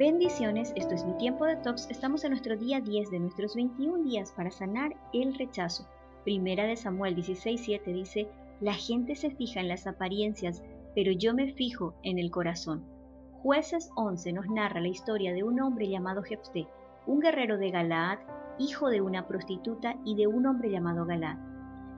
Bendiciones, esto es mi tiempo de tox. Estamos en nuestro día 10 de nuestros 21 días para sanar el rechazo. Primera de Samuel 16:7 dice, La gente se fija en las apariencias, pero yo me fijo en el corazón. Jueces 11 nos narra la historia de un hombre llamado Jefté, un guerrero de Galaad, hijo de una prostituta y de un hombre llamado Galaad.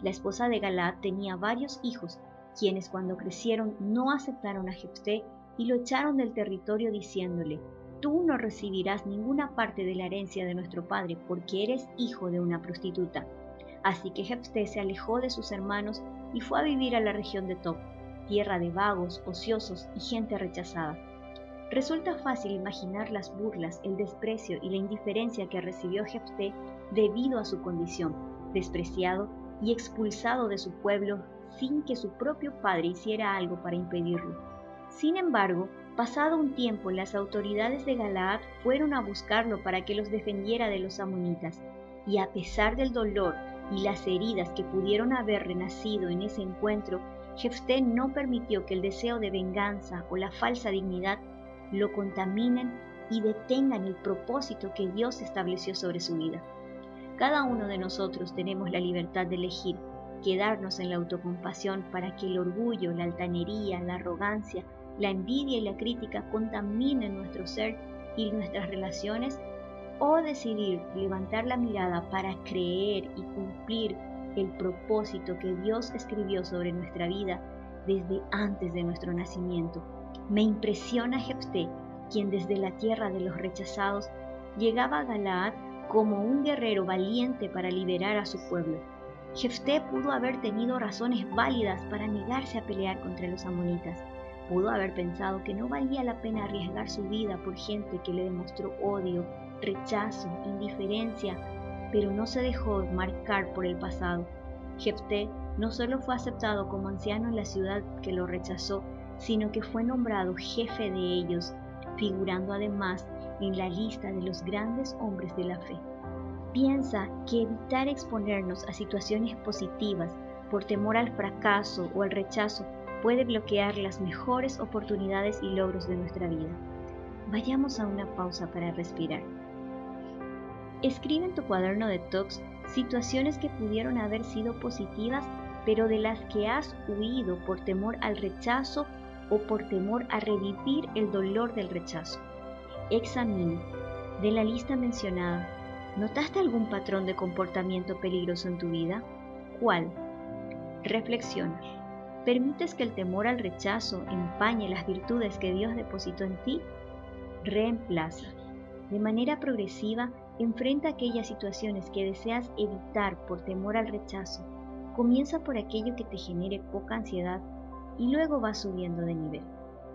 La esposa de Galaad tenía varios hijos, quienes cuando crecieron no aceptaron a Jefté y lo echaron del territorio diciéndole, tú no recibirás ninguna parte de la herencia de nuestro padre porque eres hijo de una prostituta. Así que Jefté se alejó de sus hermanos y fue a vivir a la región de Top, tierra de vagos, ociosos y gente rechazada. Resulta fácil imaginar las burlas, el desprecio y la indiferencia que recibió Jefté debido a su condición, despreciado y expulsado de su pueblo sin que su propio padre hiciera algo para impedirlo. Sin embargo, Pasado un tiempo, las autoridades de Galaad fueron a buscarlo para que los defendiera de los amonitas, y a pesar del dolor y las heridas que pudieron haber renacido en ese encuentro, Jefté no permitió que el deseo de venganza o la falsa dignidad lo contaminen y detengan el propósito que Dios estableció sobre su vida. Cada uno de nosotros tenemos la libertad de elegir quedarnos en la autocompasión para que el orgullo, la altanería, la arrogancia, la envidia y la crítica contaminen nuestro ser y nuestras relaciones o decidir levantar la mirada para creer y cumplir el propósito que Dios escribió sobre nuestra vida desde antes de nuestro nacimiento. Me impresiona Jefté, quien desde la tierra de los rechazados llegaba a Galaad como un guerrero valiente para liberar a su pueblo. Jefté pudo haber tenido razones válidas para negarse a pelear contra los amonitas, Pudo haber pensado que no valía la pena arriesgar su vida por gente que le demostró odio, rechazo, indiferencia, pero no se dejó marcar por el pasado. Jefté no solo fue aceptado como anciano en la ciudad que lo rechazó, sino que fue nombrado jefe de ellos, figurando además en la lista de los grandes hombres de la fe. Piensa que evitar exponernos a situaciones positivas por temor al fracaso o al rechazo puede bloquear las mejores oportunidades y logros de nuestra vida. Vayamos a una pausa para respirar. Escribe en tu cuaderno de talks situaciones que pudieron haber sido positivas, pero de las que has huido por temor al rechazo o por temor a revivir el dolor del rechazo. Examina. De la lista mencionada, ¿notaste algún patrón de comportamiento peligroso en tu vida? ¿Cuál? Reflexiona. ¿Permites que el temor al rechazo empañe las virtudes que Dios depositó en ti? Reemplaza. De manera progresiva, enfrenta aquellas situaciones que deseas evitar por temor al rechazo. Comienza por aquello que te genere poca ansiedad y luego va subiendo de nivel.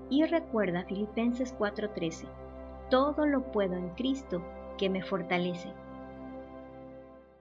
Y recuerda Filipenses 4:13, todo lo puedo en Cristo que me fortalece.